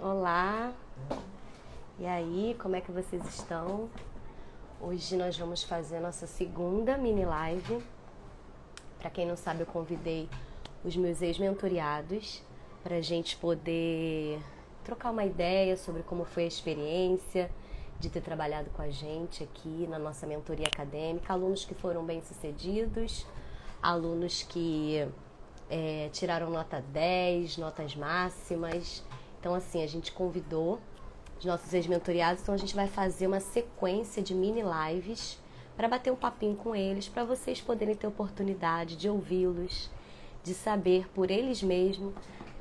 Olá. E aí, como é que vocês estão? Hoje nós vamos fazer nossa segunda mini live. Para quem não sabe, eu convidei os meus ex-mentoriados para a gente poder trocar uma ideia sobre como foi a experiência de ter trabalhado com a gente aqui na nossa mentoria acadêmica. Alunos que foram bem-sucedidos, alunos que é, tiraram nota 10, notas máximas. Então, assim, a gente convidou os nossos ex-mentoriados, então a gente vai fazer uma sequência de mini lives para bater um papinho com eles, para vocês poderem ter oportunidade de ouvi-los, de saber por eles mesmos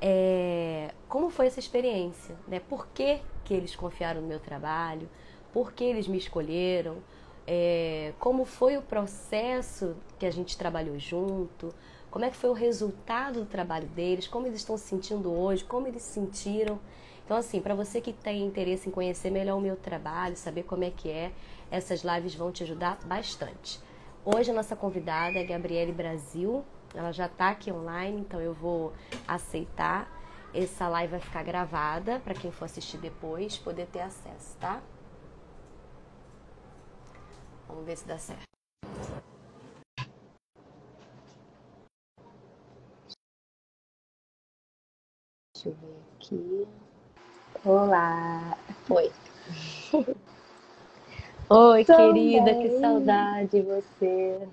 é, como foi essa experiência, né? Por que, que eles confiaram no meu trabalho, por que eles me escolheram, é, como foi o processo que a gente trabalhou junto, como é que foi o resultado do trabalho deles, como eles estão se sentindo hoje, como eles se sentiram. Então, assim, para você que tem interesse em conhecer melhor o meu trabalho, saber como é que é, essas lives vão te ajudar bastante. Hoje a nossa convidada é Gabriele Brasil, ela já está aqui online, então eu vou aceitar. Essa live vai ficar gravada para quem for assistir depois poder ter acesso, tá? Vamos ver se dá certo. Deixa eu ver aqui. Olá! Oi! Oi, querida, que saudade de você!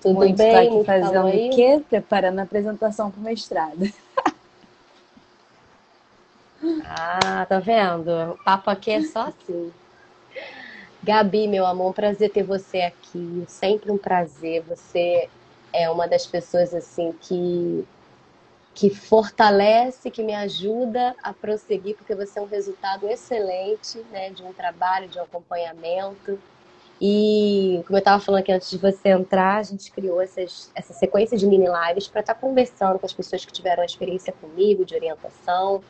Tudo Muito bem? Tá aqui fazendo o quê? Preparando a apresentação para o mestrado. Ah, tá vendo? O papo aqui é só assim. Gabi, meu amor, um prazer ter você aqui. Sempre um prazer. Você é uma das pessoas assim que que fortalece, que me ajuda a prosseguir, porque você é um resultado excelente, né, de um trabalho, de um acompanhamento. E, como eu estava falando aqui antes de você entrar, a gente criou essas, essa sequência de mini lives para estar tá conversando com as pessoas que tiveram a experiência comigo, de orientação,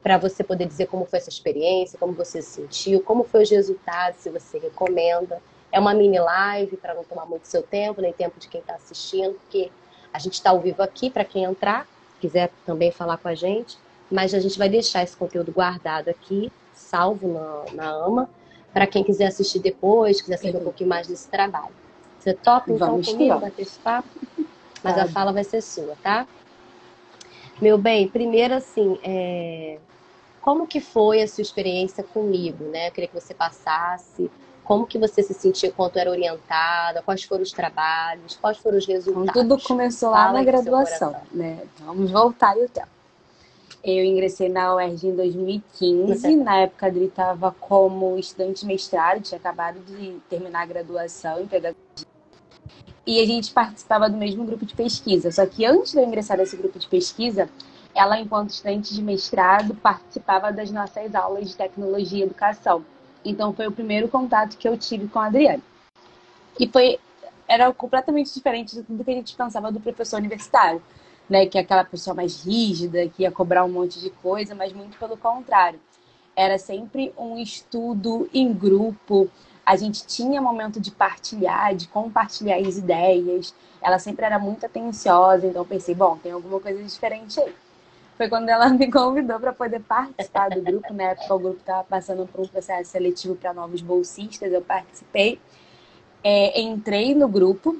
para você poder dizer como foi essa experiência, como você se sentiu, como foi os resultados, se você recomenda. É uma mini live para não tomar muito seu tempo, nem tempo de quem está assistindo, porque a gente está ao vivo aqui para quem entrar quiser também falar com a gente, mas a gente vai deixar esse conteúdo guardado aqui, salvo na, na AMA, para quem quiser assistir depois, quiser saber um pouquinho mais desse trabalho. Você topa então Vamos comigo bater esse papo? Mas tá. a fala vai ser sua, tá? Meu bem, primeiro assim, é... como que foi a sua experiência comigo, né? Eu queria que você passasse como que você se sentia quanto era orientada, quais foram os trabalhos, quais foram os resultados. Então, tudo começou lá Fala na graduação, né? Vamos voltar o tempo. Eu ingressei na UERJ em 2015, na época a Adri estava como estudante mestrado, tinha acabado de terminar a graduação em pedagogia. E a gente participava do mesmo grupo de pesquisa. Só que antes de eu ingressar nesse grupo de pesquisa, ela, enquanto estudante de mestrado, participava das nossas aulas de tecnologia e educação. Então foi o primeiro contato que eu tive com a Adriane. E foi era completamente diferente do que a gente pensava do professor universitário, né, que é aquela pessoa mais rígida, que ia cobrar um monte de coisa, mas muito pelo contrário. Era sempre um estudo em grupo, a gente tinha momento de partilhar, de compartilhar as ideias. Ela sempre era muito atenciosa, então pensei, bom, tem alguma coisa diferente aí foi quando ela me convidou para poder participar do grupo. Na época, o grupo estava passando por um processo seletivo para novos bolsistas. Eu participei, é, entrei no grupo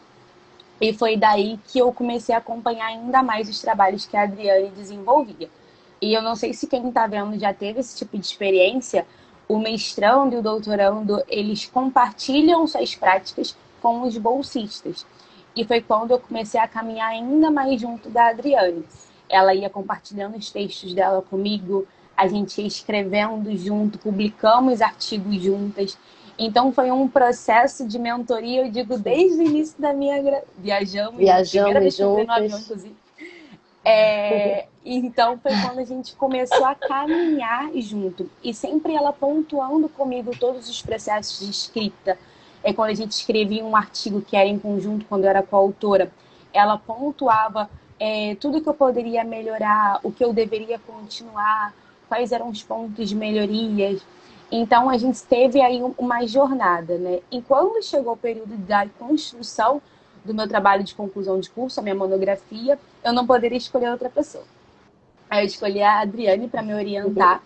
e foi daí que eu comecei a acompanhar ainda mais os trabalhos que a Adriane desenvolvia. E eu não sei se quem está vendo já teve esse tipo de experiência. O mestrando e o doutorando, eles compartilham suas práticas com os bolsistas. E foi quando eu comecei a caminhar ainda mais junto da Adriane ela ia compartilhando os textos dela comigo, a gente ia escrevendo junto, publicamos artigos juntas. Então foi um processo de mentoria, eu digo, desde o início da minha gra... viajamos, viajamos juntas. no avião, inclusive. É, então foi quando a gente começou a caminhar junto e sempre ela pontuando comigo todos os processos de escrita. É quando a gente escrevia um artigo que era em conjunto, quando eu era coautora, ela pontuava é, tudo que eu poderia melhorar, o que eu deveria continuar, quais eram os pontos de melhorias. Então a gente teve aí uma jornada, né? E quando chegou o período da construção do meu trabalho de conclusão de curso, a minha monografia, eu não poderia escolher outra pessoa. Aí eu escolhi a Adriane para me orientar.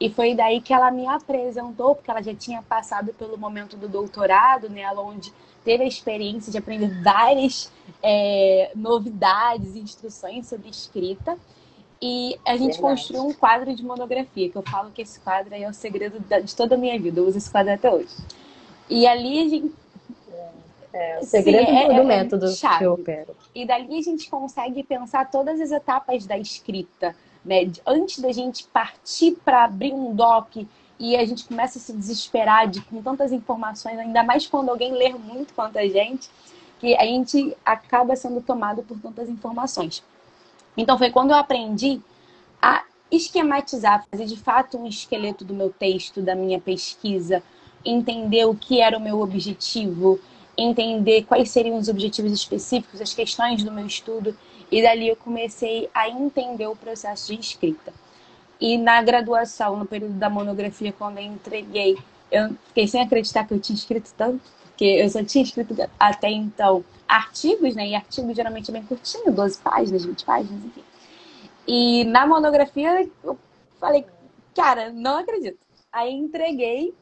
E foi daí que ela me apresentou, porque ela já tinha passado pelo momento do doutorado, né, onde teve a experiência de aprender várias é, novidades, instruções sobre escrita. E a gente Verdade. construiu um quadro de monografia, que eu falo que esse quadro é o segredo de toda a minha vida. Eu uso esse quadro até hoje. E ali a gente. É, o segredo Sim, é, do, é, método chave. que eu opero. E dali a gente consegue pensar todas as etapas da escrita. Né? Antes da gente partir para abrir um doc e a gente começa a se desesperar de, com tantas informações, ainda mais quando alguém lê muito quanto a gente, que a gente acaba sendo tomado por tantas informações. Então foi quando eu aprendi a esquematizar, fazer de fato um esqueleto do meu texto, da minha pesquisa, entender o que era o meu objetivo, entender quais seriam os objetivos específicos, as questões do meu estudo, e dali eu comecei a entender o processo de escrita. E na graduação, no período da monografia, quando eu entreguei, eu fiquei sem acreditar que eu tinha escrito tanto, porque eu só tinha escrito até então artigos, né? E artigos geralmente é bem curtinho, 12 páginas, 20 páginas, enfim. E na monografia eu falei, cara, não acredito. Aí entreguei,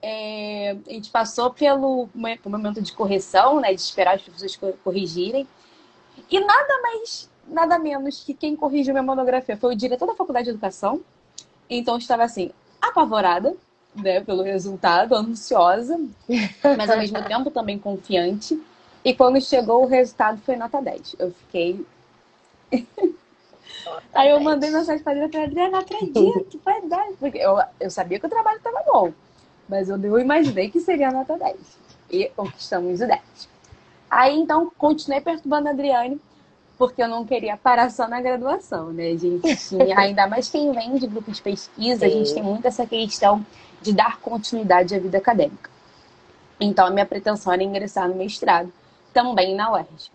é, a gente passou pelo momento de correção, né? De esperar as pessoas corrigirem. E nada mais, nada menos que quem corrigiu minha monografia foi o diretor da Faculdade de Educação. Então eu estava assim, apavorada, né, pelo resultado, ansiosa, mas ao mesmo tempo também confiante. E quando chegou o resultado foi nota 10. Eu fiquei. Aí eu mandei mensagem pra Adriana Adriana, não acredito, foi 10. Porque eu, eu sabia que o trabalho estava bom, mas eu, eu imaginei que seria nota 10. E conquistamos o 10. Aí então continuei perturbando a Adriane, porque eu não queria parar só na graduação, né? A gente tinha, ainda mais quem vem de grupo de pesquisa, Sim. a gente tem muito essa questão de dar continuidade à vida acadêmica. Então a minha pretensão era ingressar no mestrado também na UERJ.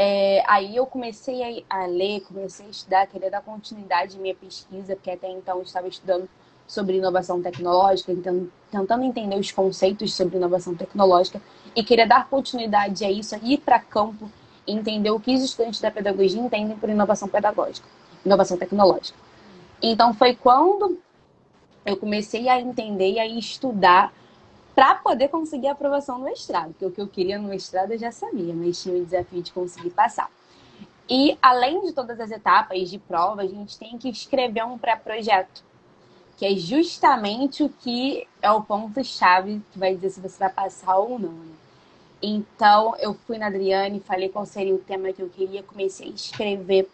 É, aí eu comecei a, a, ler, comecei a estudar, queria dar continuidade à minha pesquisa, porque até então eu estava estudando sobre inovação tecnológica, então, tentando entender os conceitos sobre inovação tecnológica e queria dar continuidade a isso, ir para campo, entender o que os estudantes da pedagogia entendem por inovação pedagógica, inovação tecnológica. Então foi quando eu comecei a entender e a estudar para poder conseguir a aprovação no mestrado, porque o que eu queria no mestrado eu já sabia, mas tinha o desafio de conseguir passar. E além de todas as etapas de prova, a gente tem que escrever um pré-projeto, que é justamente o que é o ponto-chave que vai dizer se você vai passar ou não. Né? Então, eu fui na Adriane, falei qual seria o tema que eu queria, comecei a escrever.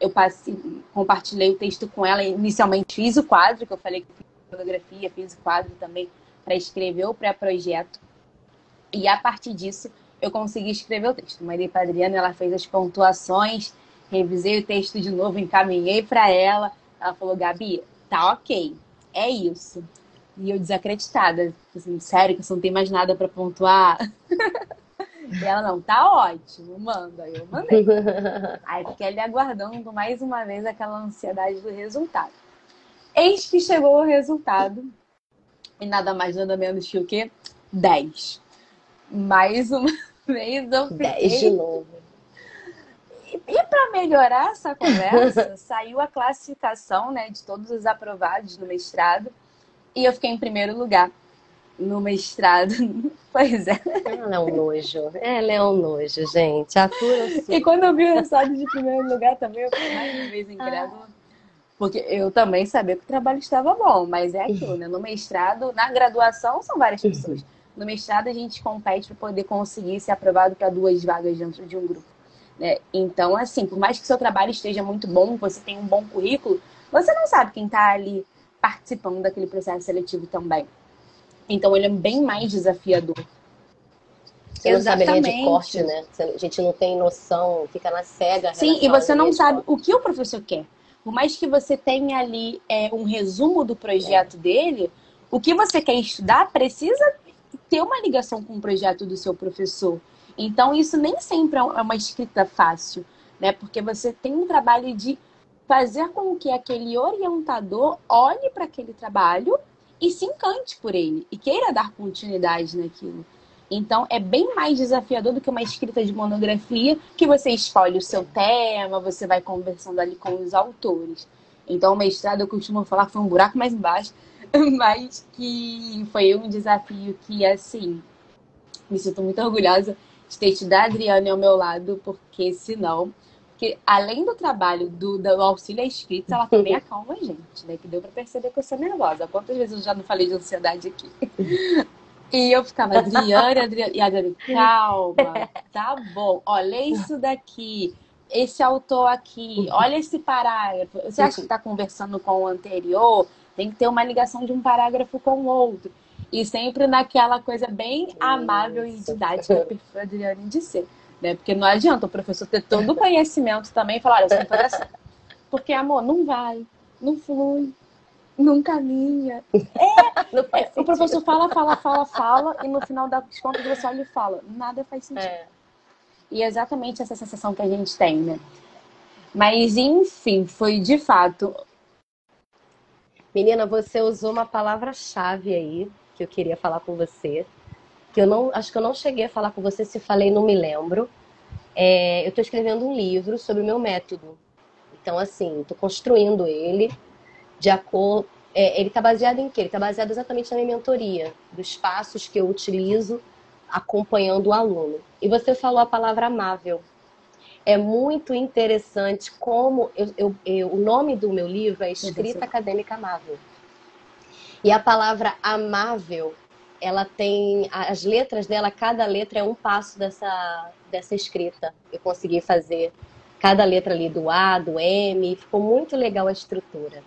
Eu passei, compartilhei o texto com ela. Inicialmente fiz o quadro, que eu falei que fiz fotografia, fiz o quadro também para escrever o pré-projeto. E a partir disso, eu consegui escrever o texto. Mandei para a Adriana, ela fez as pontuações, revisei o texto de novo, encaminhei para ela. Ela falou: Gabi, tá ok, é isso. E eu desacreditada, assim, sério que você não tem mais nada para pontuar? E ela, não, tá ótimo, manda. Eu mandei. Aí fiquei ali aguardando mais uma vez aquela ansiedade do resultado. Eis que chegou o resultado e nada mais, nada menos que o quê? 10. Mais uma vez eu fiquei... 10 de novo. E, e para melhorar essa conversa, saiu a classificação né, de todos os aprovados no mestrado. E eu fiquei em primeiro lugar no mestrado. Pois é. Ela é um nojo. Ela é um nojo, gente. Atura E quando eu vi o resultado de primeiro lugar também, eu fiquei mais uma vez incrédula. Porque eu também sabia que o trabalho estava bom, mas é aquilo, né? No mestrado, na graduação, são várias uhum. pessoas. No mestrado, a gente compete para poder conseguir ser aprovado para duas vagas dentro de um grupo. Né? Então, assim, por mais que seu trabalho esteja muito bom, você tem um bom currículo, você não sabe quem está ali participando daquele processo seletivo também. Então, ele é bem mais desafiador. Você Exatamente. não sabe linha de corte, né? A gente não tem noção, fica na cega. Sim, e você não sabe o que o professor quer por mais que você tenha ali é, um resumo do projeto é. dele, o que você quer estudar precisa ter uma ligação com o projeto do seu professor. Então, isso nem sempre é uma escrita fácil, né? Porque você tem um trabalho de fazer com que aquele orientador olhe para aquele trabalho e se encante por ele e queira dar continuidade naquilo. Então, é bem mais desafiador do que uma escrita de monografia, que você escolhe o seu tema, você vai conversando ali com os autores. Então, o mestrado, eu costumo falar foi um buraco mais embaixo, mas que foi um desafio que, assim, me sinto muito orgulhosa de ter tido a Adriane ao meu lado, porque senão porque além do trabalho do, do auxílio à escrita, ela também acalma a gente, né? Que deu pra perceber que eu sou nervosa. Quantas vezes eu já não falei de ansiedade aqui? E eu ficava, Adriane, Adriane, e Adriane, calma, tá bom, olha isso daqui, esse autor aqui, olha esse parágrafo. Você acha que está conversando com o anterior? Tem que ter uma ligação de um parágrafo com o outro. E sempre naquela coisa bem amável e didática, perfil Adriane de ser. Né? Porque não adianta o professor ter todo o conhecimento também e falar, olha, você assim. Porque, amor, não vai, não flui, não caminha. É, é o professor fala, fala, fala, fala, e no final das contas você olha e fala, nada faz sentido. É. E é exatamente essa sensação que a gente tem, né? Mas, enfim, foi de fato. Menina, você usou uma palavra-chave aí que eu queria falar com você. Que eu não. Acho que eu não cheguei a falar com você, se falei, não me lembro. É, eu estou escrevendo um livro sobre o meu método. Então, assim, estou construindo ele de acordo. É, ele está baseado em quê? Ele está baseado exatamente na minha mentoria, dos passos que eu utilizo acompanhando o aluno. E você falou a palavra amável. É muito interessante como eu, eu, eu, o nome do meu livro é Escrita Acadêmica Amável. E a palavra amável, ela tem as letras dela, cada letra é um passo dessa, dessa escrita. Eu consegui fazer cada letra ali do A, do M, ficou muito legal a estrutura.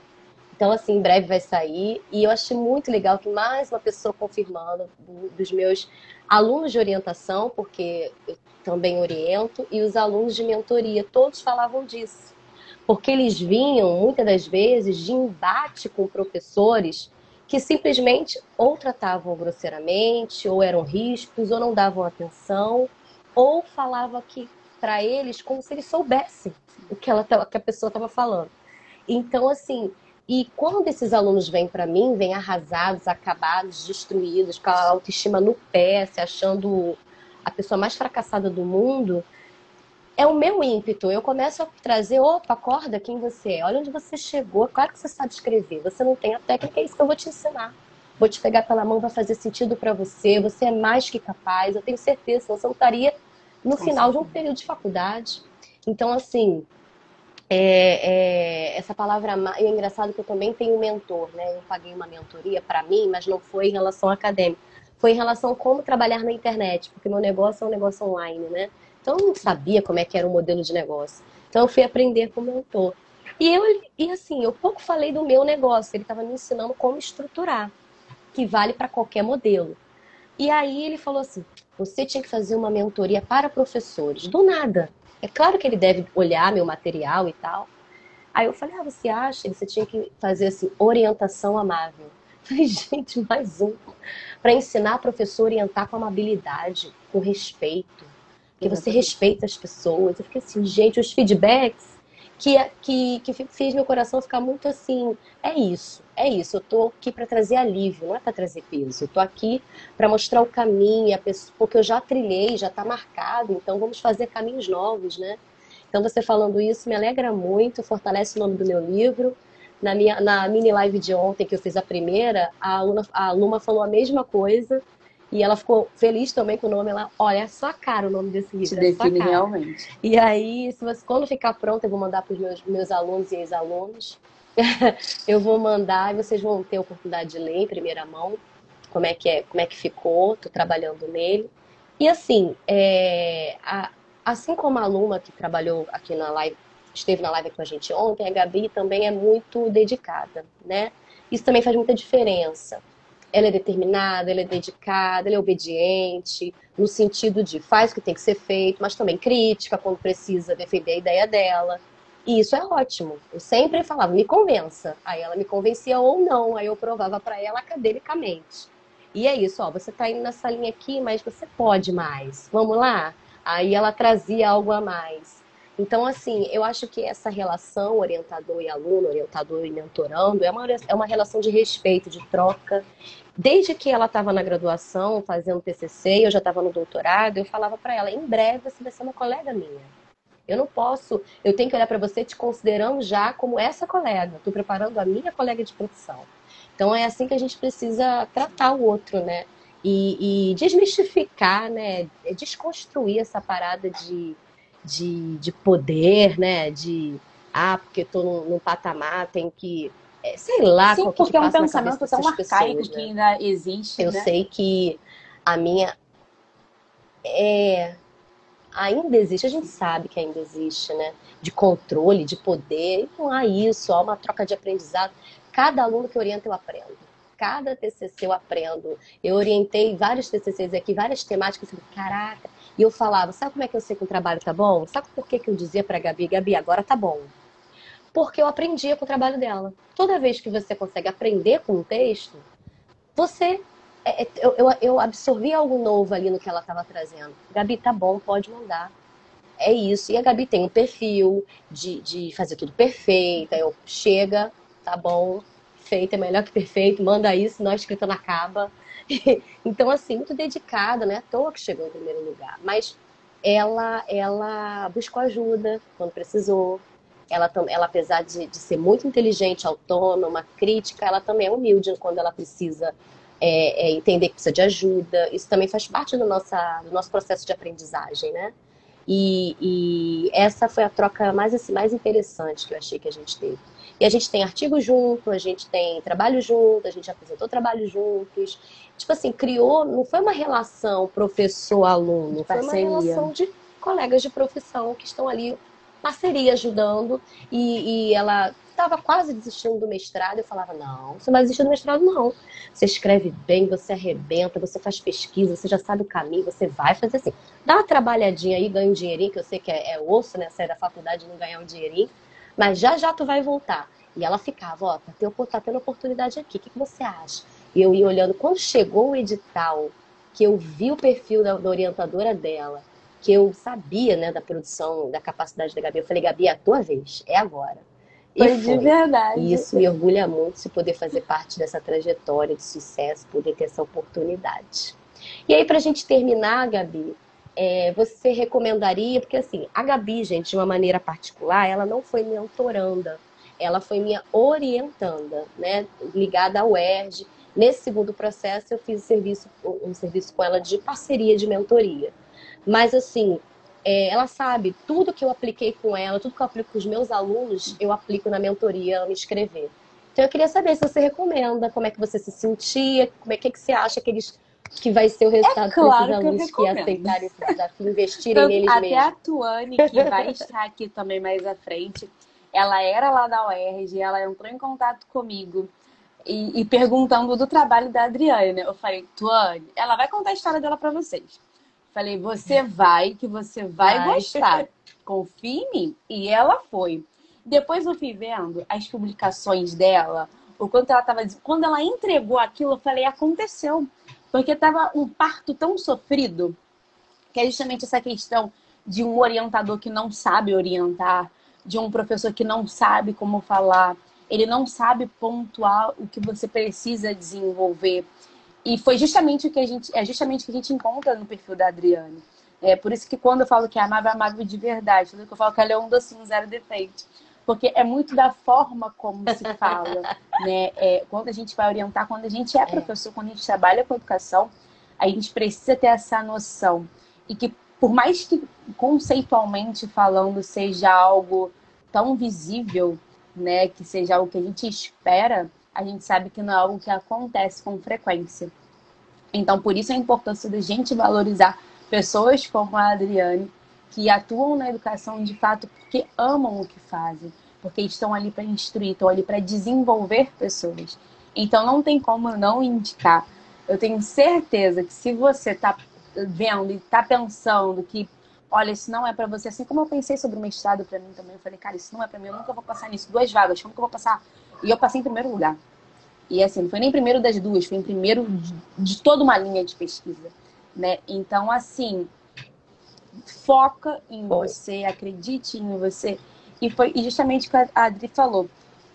Então, assim, em breve vai sair. E eu achei muito legal que mais uma pessoa confirmando dos meus alunos de orientação, porque eu também oriento, e os alunos de mentoria, todos falavam disso. Porque eles vinham, muitas das vezes, de embate com professores que simplesmente ou tratavam grosseiramente, ou eram ríspidos, ou não davam atenção, ou falavam que para eles como se eles soubessem o que, ela, que a pessoa estava falando. Então, assim, e quando esses alunos vêm para mim, vêm arrasados, acabados, destruídos, com a autoestima no pé, se achando a pessoa mais fracassada do mundo, é o meu ímpeto. Eu começo a trazer, opa, acorda quem você é, olha onde você chegou, claro que você sabe escrever, você não tem a técnica, é isso que eu vou te ensinar. Vou te pegar pela mão, vai fazer sentido para você, você é mais que capaz, eu tenho certeza, senão você não estaria no final de um período de faculdade. Então, assim, é, é, essa palavra e é engraçado que eu também tenho mentor, né? Eu paguei uma mentoria para mim, mas não foi em relação acadêmica, foi em relação a como trabalhar na internet, porque meu negócio é um negócio online, né? Então eu não sabia como é que era o modelo de negócio. Então eu fui aprender com o mentor. E eu e assim, eu pouco falei do meu negócio, ele estava me ensinando como estruturar, que vale para qualquer modelo. E aí ele falou assim: "Você tinha que fazer uma mentoria para professores". Do nada. É claro que ele deve olhar meu material e tal. Aí eu falei, ah, você acha que você tinha que fazer assim, orientação amável? Falei, gente, mais um. Para ensinar a professor a orientar com amabilidade, com respeito. Que você respeita as pessoas. Eu fiquei assim, gente, os feedbacks que, que, que fez meu coração ficar muito assim. É isso, é isso. Eu tô aqui para trazer alívio, não é para trazer peso. Eu tô aqui para mostrar o caminho, a pessoa, porque eu já trilhei, já está marcado, então vamos fazer caminhos novos, né? Então você falando isso me alegra muito, fortalece o nome do meu livro. Na, minha, na mini live de ontem, que eu fiz a primeira, a, aluna, a Luma falou a mesma coisa. E ela ficou feliz também com o nome. Ela, olha, é sua cara o nome desse livro. Te é define realmente. E aí, se você, quando ficar pronto, eu vou mandar para os meus, meus alunos e ex-alunos. eu vou mandar e vocês vão ter a oportunidade de ler em primeira mão como é que é, como é que ficou. Estou trabalhando nele. E assim, é, a, assim como a aluna que trabalhou aqui na live, esteve na live com a gente ontem, a Gabi também é muito dedicada, né? Isso também faz muita diferença ela é determinada, ela é dedicada, ela é obediente, no sentido de faz o que tem que ser feito, mas também crítica quando precisa defender a ideia dela. E isso é ótimo. Eu sempre falava, me convença. Aí ela me convencia ou não, aí eu provava para ela academicamente. E é isso, ó, você tá indo nessa linha aqui, mas você pode mais. Vamos lá? Aí ela trazia algo a mais. Então, assim, eu acho que essa relação orientador e aluno, orientador e mentorando, é uma, é uma relação de respeito, de troca. Desde que ela estava na graduação, fazendo TCC, eu já estava no doutorado, eu falava para ela: em breve você vai ser uma colega minha. Eu não posso, eu tenho que olhar para você te considerando já como essa colega. Estou preparando a minha colega de profissão. Então é assim que a gente precisa tratar o outro, né? E, e desmistificar, né? Desconstruir essa parada de de, de poder, né? De ah, porque estou num, num, patamar, tem que. É, sei lá, Sim, porque que é um pensamento tão arcaico pessoas, que né? ainda existe. Eu né? sei que a minha. É, ainda existe, a gente sabe que ainda existe, né? De controle, de poder. não há isso, há uma troca de aprendizado. Cada aluno que orienta, eu aprendo. Cada TCC eu aprendo. Eu orientei vários TCCs aqui, várias temáticas. Caraca, e eu falava, sabe como é que eu sei que o trabalho tá bom? Sabe por que, que eu dizia pra Gabi, Gabi, agora tá bom? Porque eu aprendia com o trabalho dela. Toda vez que você consegue aprender com um texto, você. É, é, eu, eu, eu absorvi algo novo ali no que ela estava trazendo. Gabi, tá bom, pode mandar. É isso. E a Gabi tem um perfil de, de fazer tudo perfeito. Aí eu chega, tá bom, feito é melhor que perfeito, manda isso, nós escrita na caba. então, assim, muito dedicada, né? À toa que chegou em primeiro lugar. Mas ela, ela buscou ajuda quando precisou. Ela, ela apesar de, de ser muito inteligente, autônoma, crítica, ela também é humilde quando ela precisa é, é, entender que precisa de ajuda. Isso também faz parte do, nossa, do nosso processo de aprendizagem, né? E, e, essa foi a troca mais, assim, mais interessante que eu achei que a gente teve. E a gente tem artigo junto, a gente tem trabalho junto, a gente apresentou trabalho juntos. Tipo assim, criou, não foi uma relação professor-aluno, foi uma relação de colegas de profissão que estão ali, parceria, ajudando. E, e ela estava quase desistindo do mestrado. Eu falava: não, você não vai desistir do mestrado, não. Você escreve bem, você arrebenta, você faz pesquisa, você já sabe o caminho, você vai fazer assim. Dá uma trabalhadinha aí, ganha um dinheirinho, que eu sei que é, é osso, né? Sair da faculdade e não ganhar um dinheirinho. Mas já já tu vai voltar. E ela ficava, ó, tá tendo, tá tendo oportunidade aqui, o que, que você acha? E eu ia olhando, quando chegou o edital, que eu vi o perfil da, da orientadora dela, que eu sabia, né, da produção, da capacidade da Gabi, eu falei, Gabi, é a tua vez, é agora. E foi, de verdade. E isso me orgulha muito se poder fazer parte dessa trajetória de sucesso, poder ter essa oportunidade. E aí, para a gente terminar, Gabi, é, você recomendaria, porque assim, a Gabi, gente, de uma maneira particular, ela não foi mentoranda, ela foi minha orientanda, né, ligada ao ERG. Nesse segundo processo, eu fiz um serviço, um serviço com ela de parceria de mentoria. Mas assim, é, ela sabe, tudo que eu apliquei com ela, tudo que eu aplico com os meus alunos, eu aplico na mentoria, ela me escrever. Então eu queria saber se você recomenda, como é que você se sentia, como é que, que você acha que eles que vai ser o resultado é claro dos alunos que, que aceitarem esse desafio, investirem então, neles até mesmos. Até a Tuane, que vai estar aqui também mais à frente, ela era lá da UERJ, ela entrou em contato comigo e, e perguntando do trabalho da Adriana. Eu falei, Tuane, ela vai contar a história dela para vocês. Falei, você vai, que você vai, vai. gostar. Confie em mim. E ela foi. Depois eu fui vendo as publicações dela, o quanto ela estava. Quando ela entregou aquilo, eu falei, aconteceu. Porque estava um parto tão sofrido, que é justamente essa questão de um orientador que não sabe orientar, de um professor que não sabe como falar, ele não sabe pontuar o que você precisa desenvolver. E foi justamente o que a gente é justamente o que a gente encontra no perfil da Adriane. É por isso que quando eu falo que é amável, é amável de verdade. Que eu falo que ela é um docinho zero defeito porque é muito da forma como se fala, né? É, quando a gente vai orientar, quando a gente é, é professor, quando a gente trabalha com educação, a gente precisa ter essa noção e que por mais que conceitualmente falando seja algo tão visível, né, que seja algo que a gente espera, a gente sabe que não é algo que acontece com frequência. Então, por isso a importância da gente valorizar pessoas como a Adriane, que atuam na educação de fato porque amam o que fazem, porque estão ali para instruir, estão ali para desenvolver pessoas. Então não tem como não indicar. Eu tenho certeza que se você está vendo e está pensando que, olha, isso não é para você, assim como eu pensei sobre o mestrado para mim também, eu falei, cara, isso não é para mim, eu nunca vou passar nisso. Duas vagas, como que eu vou passar? E eu passei em primeiro lugar. E assim, não foi nem primeiro das duas, foi em primeiro de, toda uma linha de pesquisa, né? Então, assim, foca em foi. você, acredite em você. E foi justamente o que a Adri falou.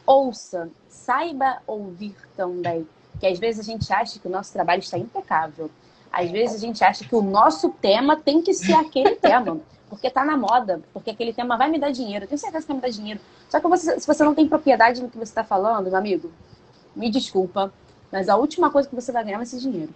Ouça, saiba ouvir também. Que às vezes a gente acha que o nosso trabalho está impecável. Às vezes a gente acha que o nosso tema tem que ser aquele tema. Porque tá na moda, porque aquele tema vai me dar dinheiro. Eu tenho certeza que vai me dar dinheiro. Só que você, se você não tem propriedade no que você está falando, meu amigo, me desculpa, mas a última coisa que você vai ganhar vai ser dinheiro.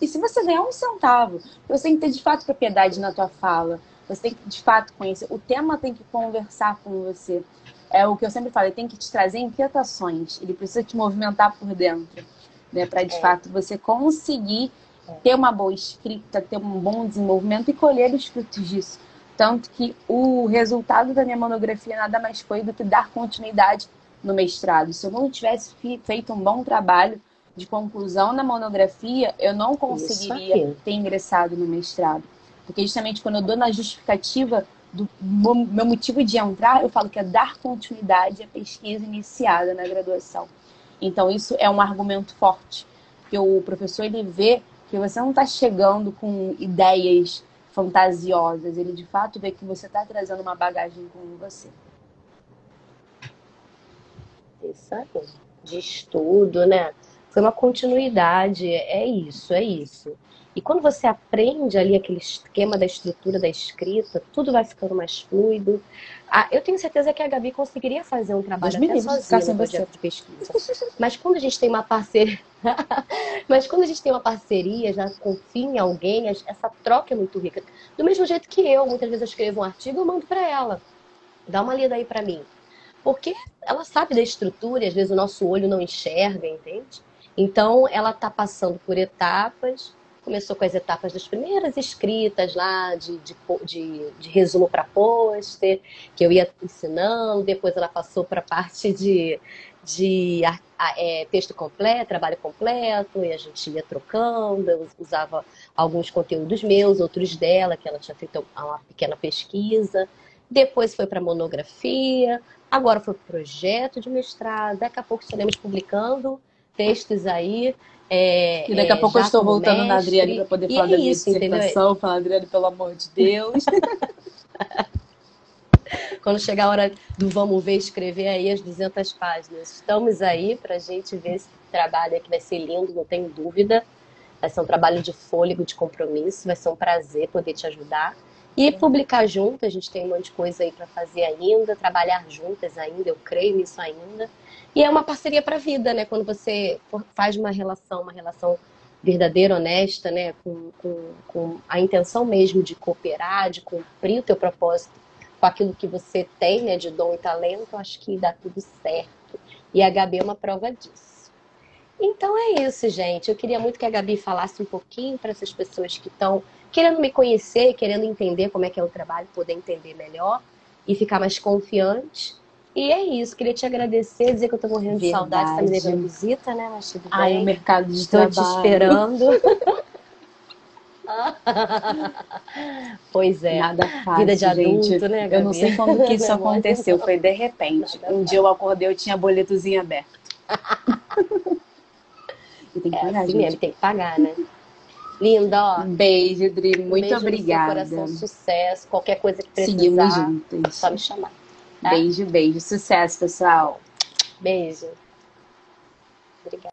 E se você ganhar um centavo, você tem que ter de fato propriedade na tua fala. Você tem que de fato conhecer. O tema tem que conversar com você. É o que eu sempre falo, ele tem que te trazer inquietações. Ele precisa te movimentar por dentro. Né, para de é. fato você conseguir é. ter uma boa escrita, ter um bom desenvolvimento e colher os frutos disso. Tanto que o resultado da minha monografia nada mais foi do que dar continuidade no mestrado. Se eu não tivesse feito um bom trabalho de conclusão na monografia, eu não conseguiria ter ingressado no mestrado. Porque justamente quando eu dou na justificativa do meu motivo de entrar, eu falo que é dar continuidade à pesquisa iniciada na graduação. Então isso é um argumento forte, porque o professor ele vê que você não está chegando com ideias fantasiosas, ele de fato vê que você está trazendo uma bagagem com você. Isso aí, de estudo, né? Foi uma continuidade, é isso, é isso. E quando você aprende ali aquele esquema da estrutura da escrita, tudo vai ficando mais fluido. Ah, eu tenho certeza que a Gabi conseguiria fazer um trabalho até sozinha no projeto de pesquisa. Mas quando a gente tem uma parceria, mas quando a gente tem uma parceria, já confia em alguém, essa troca é muito rica. Do mesmo jeito que eu, muitas vezes eu escrevo um artigo, eu mando para ela. Dá uma lida aí para mim. Porque ela sabe da estrutura, e às vezes o nosso olho não enxerga, entende? Então, ela está passando por etapas. Começou com as etapas das primeiras escritas lá, de, de, de, de resumo para pôster, que eu ia ensinando. Depois, ela passou para a parte de, de é, texto completo, trabalho completo, e a gente ia trocando. Eu usava alguns conteúdos meus, outros dela, que ela tinha feito uma pequena pesquisa. Depois foi para monografia, agora foi para projeto de mestrado. Daqui a pouco estaremos publicando textos aí. É, e daqui a é, pouco eu estou voltando mestre. na Adriane para poder falar é da minha isso, dissertação. Falar, Adriane, pelo amor de Deus. Quando chegar a hora do vamos ver, escrever aí as 200 páginas. Estamos aí para a gente ver esse trabalho aqui, vai ser lindo, não tenho dúvida. Vai ser um trabalho de fôlego, de compromisso, vai ser um prazer poder te ajudar. E publicar junto, a gente tem um monte de coisa aí para fazer ainda, trabalhar juntas ainda, eu creio nisso ainda. E é uma parceria para a vida, né? Quando você faz uma relação, uma relação verdadeira, honesta, né? Com, com, com a intenção mesmo de cooperar, de cumprir o teu propósito com aquilo que você tem, né? De dom e talento, acho que dá tudo certo. E a Gabi é uma prova disso. Então é isso, gente. Eu queria muito que a Gabi falasse um pouquinho para essas pessoas que estão querendo me conhecer, querendo entender como é que é o trabalho, poder entender melhor e ficar mais confiante. E é isso, queria te agradecer, dizer que eu tô morrendo Verdade. de saudade, tá me devendo visita, né? Mas tudo Ai, bem. o mercado de Estou trabalho. te esperando. pois é. Nada fácil, Vida de adulto, gente. né, Gabi? Eu não sei quando que isso aconteceu, foi de repente. Nada um dia eu acordei, eu tinha boletozinho aberto. e tem que pagar, é assim gente. mesmo, tem que pagar, né? Linda, ó. Um beijo, Dri. Muito beijo obrigada. No seu coração, sucesso. Qualquer coisa que precisar, Seguimos juntos. só me chamar. Beijo, beijo. Sucesso, pessoal. Beijo. Obrigada.